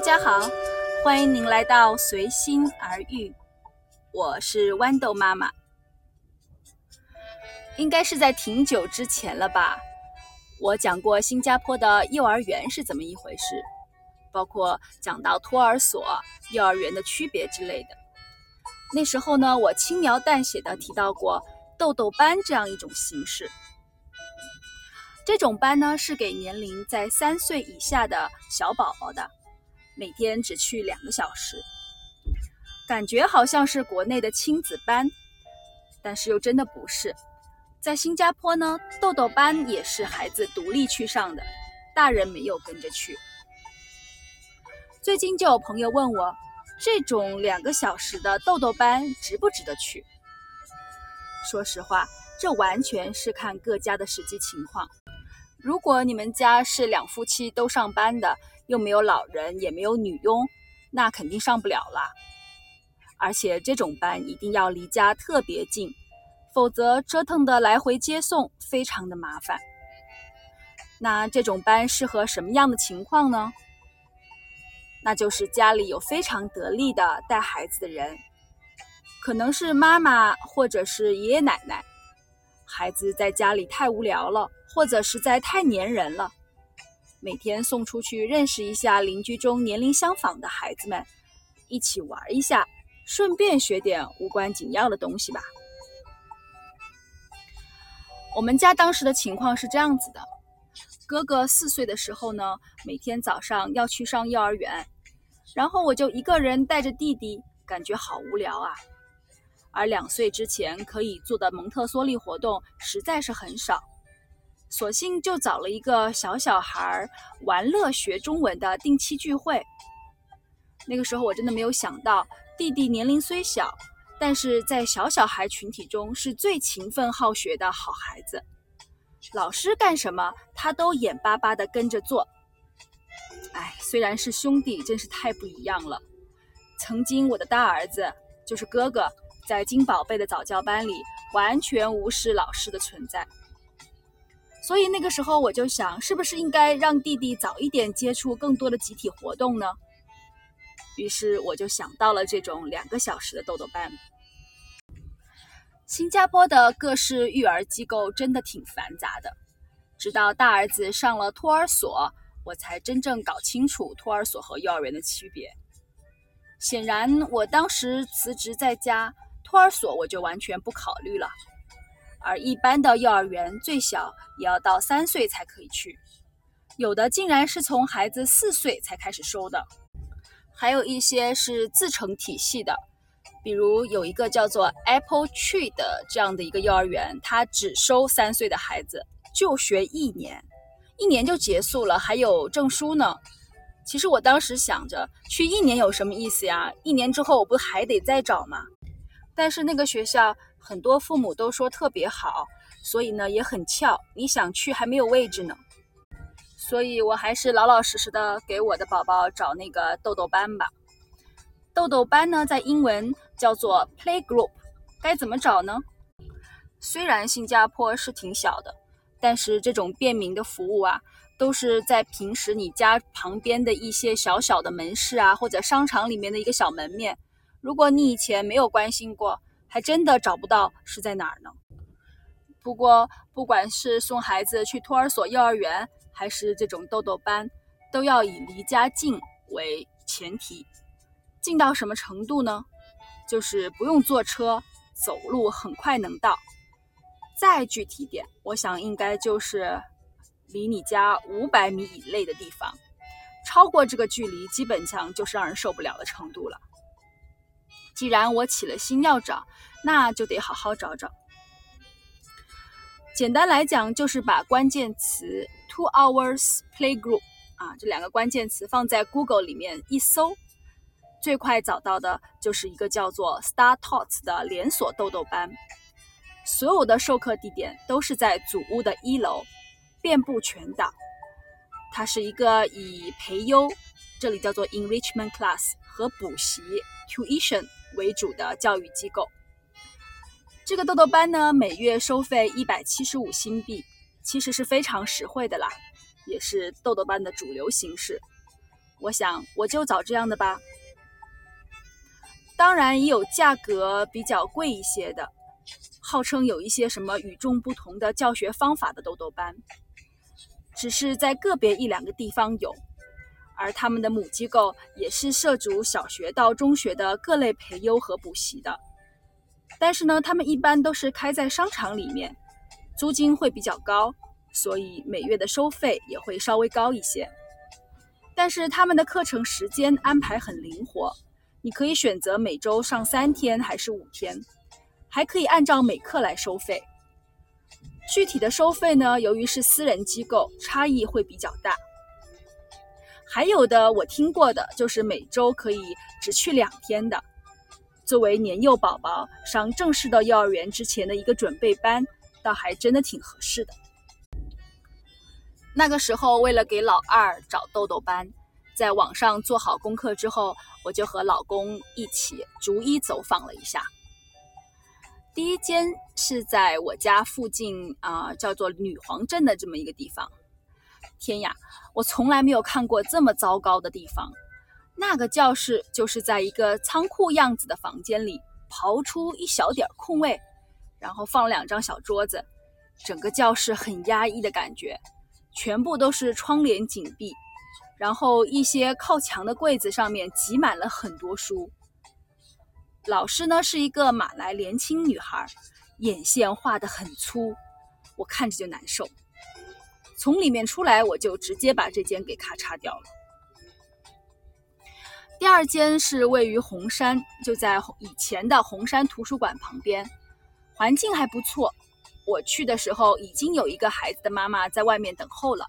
大家好，欢迎您来到随心而遇，我是豌豆妈妈。应该是在挺久之前了吧，我讲过新加坡的幼儿园是怎么一回事，包括讲到托儿所、幼儿园的区别之类的。那时候呢，我轻描淡写的提到过豆豆班这样一种形式。这种班呢，是给年龄在三岁以下的小宝宝的，每天只去两个小时，感觉好像是国内的亲子班，但是又真的不是。在新加坡呢，豆豆班也是孩子独立去上的，大人没有跟着去。最近就有朋友问我，这种两个小时的豆豆班值不值得去？说实话，这完全是看各家的实际情况。如果你们家是两夫妻都上班的，又没有老人，也没有女佣，那肯定上不了啦。而且这种班一定要离家特别近，否则折腾的来回接送非常的麻烦。那这种班适合什么样的情况呢？那就是家里有非常得力的带孩子的人，可能是妈妈或者是爷爷奶奶。孩子在家里太无聊了，或者实在太粘人了，每天送出去认识一下邻居中年龄相仿的孩子们，一起玩一下，顺便学点无关紧要的东西吧。我们家当时的情况是这样子的：哥哥四岁的时候呢，每天早上要去上幼儿园，然后我就一个人带着弟弟，感觉好无聊啊。而两岁之前可以做的蒙特梭利活动实在是很少，索性就找了一个小小孩玩乐学中文的定期聚会。那个时候我真的没有想到，弟弟年龄虽小，但是在小小孩群体中是最勤奋好学的好孩子，老师干什么他都眼巴巴地跟着做。哎，虽然是兄弟，真是太不一样了。曾经我的大儿子就是哥哥。在金宝贝的早教班里，完全无视老师的存在。所以那个时候我就想，是不是应该让弟弟早一点接触更多的集体活动呢？于是我就想到了这种两个小时的豆豆班。新加坡的各式育儿机构真的挺繁杂的，直到大儿子上了托儿所，我才真正搞清楚托儿所和幼儿园的区别。显然，我当时辞职在家。托儿所我就完全不考虑了，而一般的幼儿园最小也要到三岁才可以去，有的竟然是从孩子四岁才开始收的，还有一些是自成体系的，比如有一个叫做 Apple Tree 的这样的一个幼儿园，它只收三岁的孩子，就学一年，一年就结束了，还有证书呢。其实我当时想着，去一年有什么意思呀？一年之后我不还得再找吗？但是那个学校很多父母都说特别好，所以呢也很翘，你想去还没有位置呢。所以我还是老老实实的给我的宝宝找那个豆豆班吧。豆豆班呢在英文叫做 Play Group，该怎么找呢？虽然新加坡是挺小的，但是这种便民的服务啊，都是在平时你家旁边的一些小小的门市啊，或者商场里面的一个小门面。如果你以前没有关心过，还真的找不到是在哪儿呢。不过，不管是送孩子去托儿所、幼儿园，还是这种豆豆班，都要以离家近为前提。近到什么程度呢？就是不用坐车，走路很快能到。再具体点，我想应该就是离你家五百米以内的地方。超过这个距离，基本上就是让人受不了的程度了。既然我起了心要找，那就得好好找找。简单来讲，就是把关键词 “two hours playgroup” 啊这两个关键词放在 Google 里面一搜，最快找到的就是一个叫做 Star Tots 的连锁豆豆班。所有的授课地点都是在主屋的一楼，遍布全岛。它是一个以培优，这里叫做 enrichment class 和补习 tuition。为主的教育机构，这个豆豆班呢，每月收费一百七十五新币，其实是非常实惠的啦，也是豆豆班的主流形式。我想我就找这样的吧。当然也有价格比较贵一些的，号称有一些什么与众不同的教学方法的豆豆班，只是在个别一两个地方有，而他们的母机构也是涉足小学到中学的各类培优和补习的。但是呢，他们一般都是开在商场里面，租金会比较高，所以每月的收费也会稍微高一些。但是他们的课程时间安排很灵活。你可以选择每周上三天还是五天，还可以按照每课来收费。具体的收费呢，由于是私人机构，差异会比较大。还有的我听过的就是每周可以只去两天的，作为年幼宝宝上正式的幼儿园之前的一个准备班，倒还真的挺合适的。那个时候为了给老二找豆豆班。在网上做好功课之后，我就和老公一起逐一走访了一下。第一间是在我家附近啊，叫做女皇镇的这么一个地方。天呀，我从来没有看过这么糟糕的地方。那个教室就是在一个仓库样子的房间里刨出一小点空位，然后放两张小桌子，整个教室很压抑的感觉，全部都是窗帘紧闭。然后一些靠墙的柜子上面挤满了很多书。老师呢是一个马来年轻女孩，眼线画得很粗，我看着就难受。从里面出来，我就直接把这间给咔嚓掉了。第二间是位于红山，就在以前的红山图书馆旁边，环境还不错。我去的时候，已经有一个孩子的妈妈在外面等候了。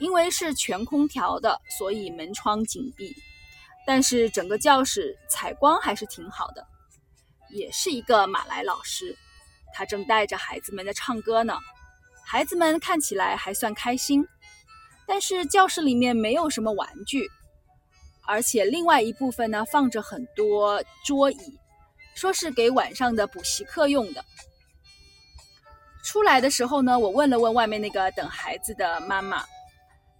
因为是全空调的，所以门窗紧闭，但是整个教室采光还是挺好的。也是一个马来老师，他正带着孩子们在唱歌呢。孩子们看起来还算开心，但是教室里面没有什么玩具，而且另外一部分呢放着很多桌椅，说是给晚上的补习课用的。出来的时候呢，我问了问外面那个等孩子的妈妈。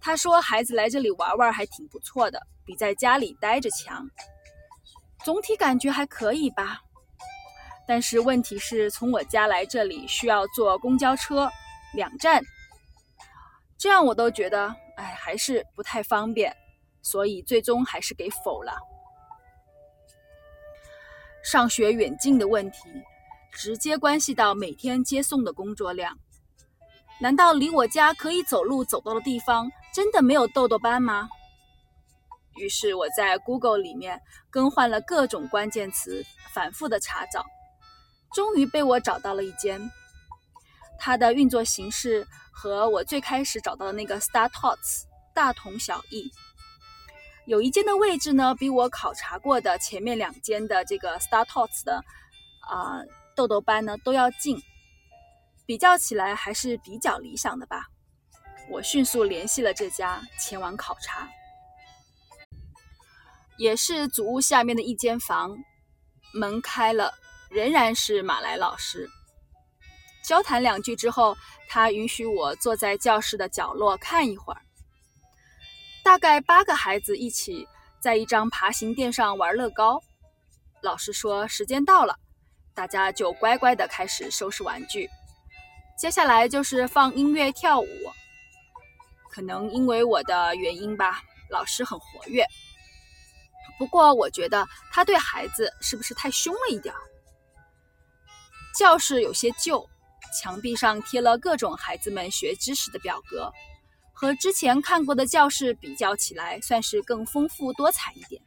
她说：“孩子来这里玩玩还挺不错的，比在家里待着强。总体感觉还可以吧。但是问题是从我家来这里需要坐公交车，两站，这样我都觉得，哎，还是不太方便，所以最终还是给否了。上学远近的问题，直接关系到每天接送的工作量。难道离我家可以走路走到的地方？”真的没有豆豆班吗？于是我在 Google 里面更换了各种关键词，反复的查找，终于被我找到了一间。它的运作形式和我最开始找到的那个 Star Tots 大同小异。有一间的位置呢，比我考察过的前面两间的这个 Star Tots 的啊豆豆班呢都要近，比较起来还是比较理想的吧。我迅速联系了这家，前往考察。也是祖屋下面的一间房，门开了，仍然是马来老师。交谈两句之后，他允许我坐在教室的角落看一会儿。大概八个孩子一起在一张爬行垫上玩乐高。老师说时间到了，大家就乖乖的开始收拾玩具。接下来就是放音乐跳舞。可能因为我的原因吧，老师很活跃。不过我觉得他对孩子是不是太凶了一点？教室有些旧，墙壁上贴了各种孩子们学知识的表格，和之前看过的教室比较起来，算是更丰富多彩一点。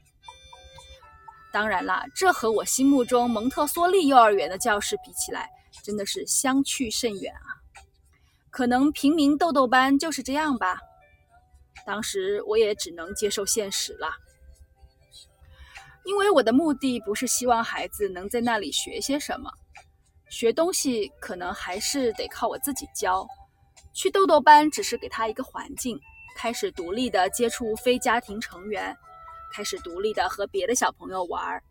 当然了，这和我心目中蒙特梭利幼儿园的教室比起来，真的是相去甚远啊。可能平民豆豆班就是这样吧。当时我也只能接受现实了，因为我的目的不是希望孩子能在那里学些什么，学东西可能还是得靠我自己教。去豆豆班只是给他一个环境，开始独立的接触非家庭成员，开始独立的和别的小朋友玩，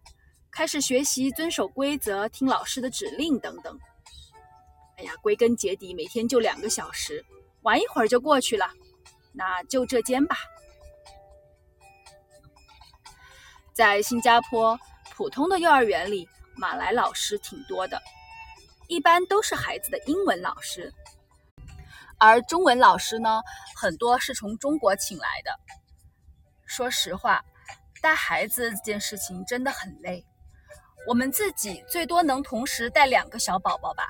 开始学习遵守规则、听老师的指令等等。哎呀，归根结底，每天就两个小时，玩一会儿就过去了，那就这间吧。在新加坡，普通的幼儿园里，马来老师挺多的，一般都是孩子的英文老师。而中文老师呢，很多是从中国请来的。说实话，带孩子这件事情真的很累。我们自己最多能同时带两个小宝宝吧，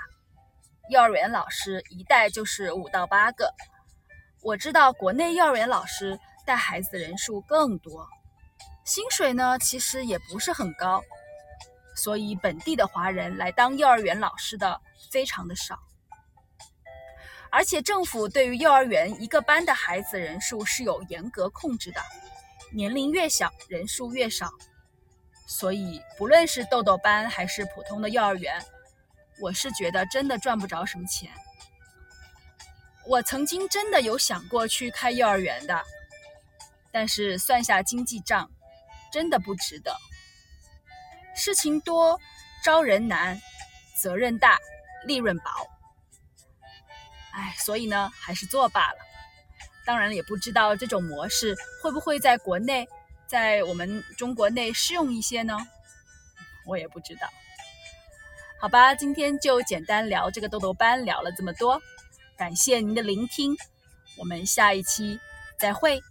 幼儿园老师一带就是五到八个。我知道国内幼儿园老师带孩子的人数更多，薪水呢其实也不是很高，所以本地的华人来当幼儿园老师的非常的少。而且政府对于幼儿园一个班的孩子人数是有严格控制的，年龄越小人数越少。所以不论是豆豆班还是普通的幼儿园，我是觉得真的赚不着什么钱。我曾经真的有想过去开幼儿园的，但是算下经济账，真的不值得。事情多，招人难，责任大，利润薄。哎，所以呢，还是做罢了。当然，也不知道这种模式会不会在国内，在我们中国内适用一些呢？我也不知道。好吧，今天就简单聊这个豆豆班，聊了这么多，感谢您的聆听，我们下一期再会。